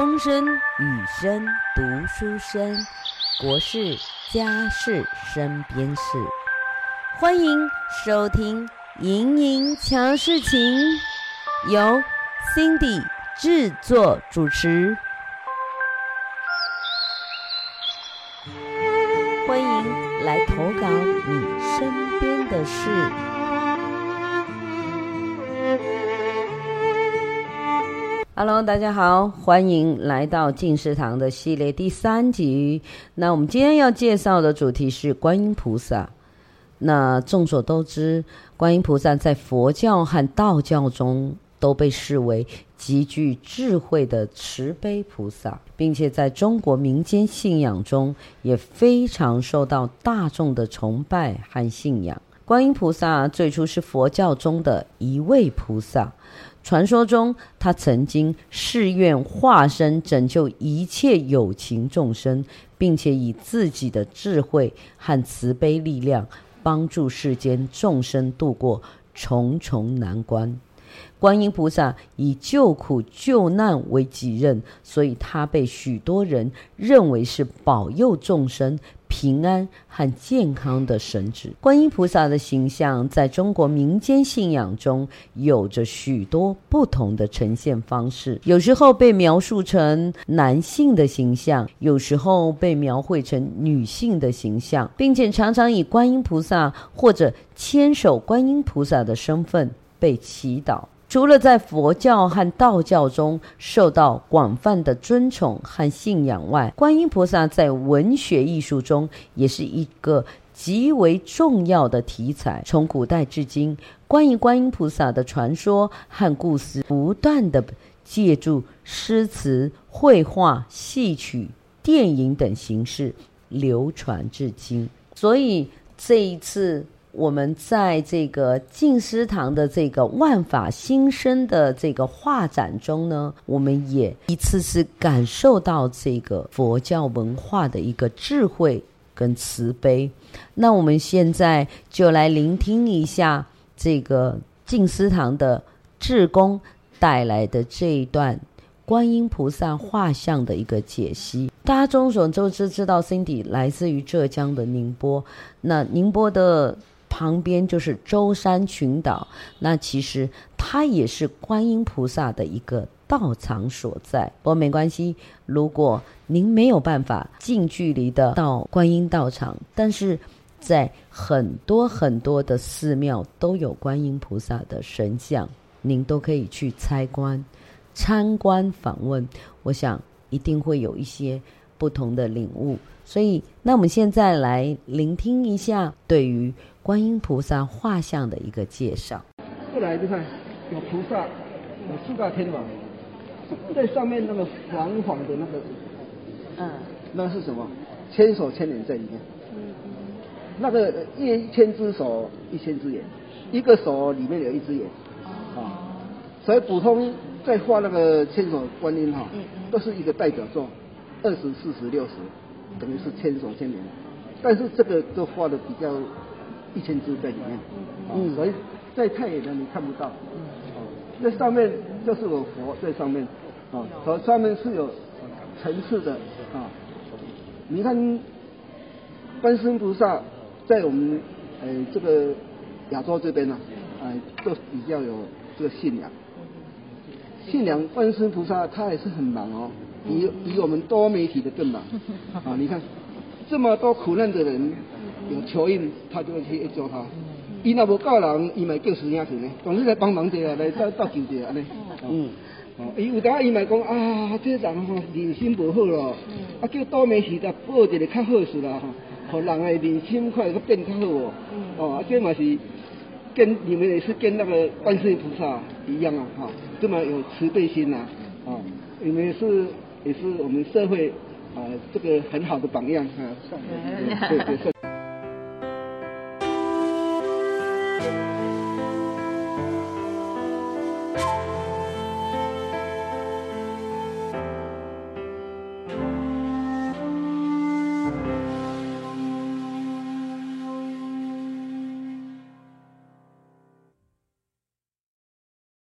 风声、雨声、读书声，国事、家事、身边事，欢迎收听《莹莹瞧事情》，由 Cindy 制作主持。欢迎来投稿你身边的事。Hello，大家好，欢迎来到静思堂的系列第三集。那我们今天要介绍的主题是观音菩萨。那众所周知，观音菩萨在佛教和道教中都被视为极具智慧的慈悲菩萨，并且在中国民间信仰中也非常受到大众的崇拜和信仰。观音菩萨最初是佛教中的一位菩萨。传说中，他曾经誓愿化身拯救一切有情众生，并且以自己的智慧和慈悲力量，帮助世间众生度过重重难关。观音菩萨以救苦救难为己任，所以他被许多人认为是保佑众生平安和健康的神祇。观音菩萨的形象在中国民间信仰中有着许多不同的呈现方式，有时候被描述成男性的形象，有时候被描绘成女性的形象，并且常常以观音菩萨或者千手观音菩萨的身份被祈祷。除了在佛教和道教中受到广泛的尊崇和信仰外，观音菩萨在文学艺术中也是一个极为重要的题材。从古代至今，关于观音菩萨的传说和故事不断地借助诗词、绘画、戏曲、电影等形式流传至今。所以这一次。我们在这个静思堂的这个万法新生的这个画展中呢，我们也一次次感受到这个佛教文化的一个智慧跟慈悲。那我们现在就来聆听一下这个静思堂的志工带来的这一段观音菩萨画像的一个解析。大家众所周知，知道 Cindy 来自于浙江的宁波，那宁波的。旁边就是舟山群岛，那其实它也是观音菩萨的一个道场所在。不过没关系，如果您没有办法近距离的到观音道场，但是在很多很多的寺庙都有观音菩萨的神像，您都可以去参观、参观访问。我想一定会有一些不同的领悟。所以，那我们现在来聆听一下对于。观音菩萨画像的一个介绍。过来就看，有菩萨，有四大天王，在上面那个黄黄的那个，嗯，那是什么？千手千眼在里面。嗯嗯。那个一千只手，一千只眼，一个手里面有一只眼。啊。所以普通在画那个千手观音哈，都是一个代表作，二十四十六十，等于是千手千眼。但是这个都画的比较。一千只在里面，嗯，所以在太远的你看不到，嗯，哦，那上面就是我佛在上面，哦，和上面是有层次的，啊，你看观世音菩萨在我们呃这个亚洲这边呢，呃，都比较有这个信仰，信仰观世音菩萨他也是很忙哦，比比我们多媒体的更忙，啊，你看这么多苦难的人。有求应，他就会去救他。伊若无教人，伊咪叫师兄去呢。总是来帮忙者啊，来到到救者安尼。嗯。哦，伊有当伊咪讲啊，这人吼人心不好咯。嗯。啊，叫多媒体的报一个较好事啦，吼，互人的人心快个变较好哦。嗯。哦，啊，这嘛是跟你们也是跟那个观世音菩萨一样啊，哈，这么有慈悲心呐，啊，你们是也是我们社会啊这个很好的榜样啊。对对对。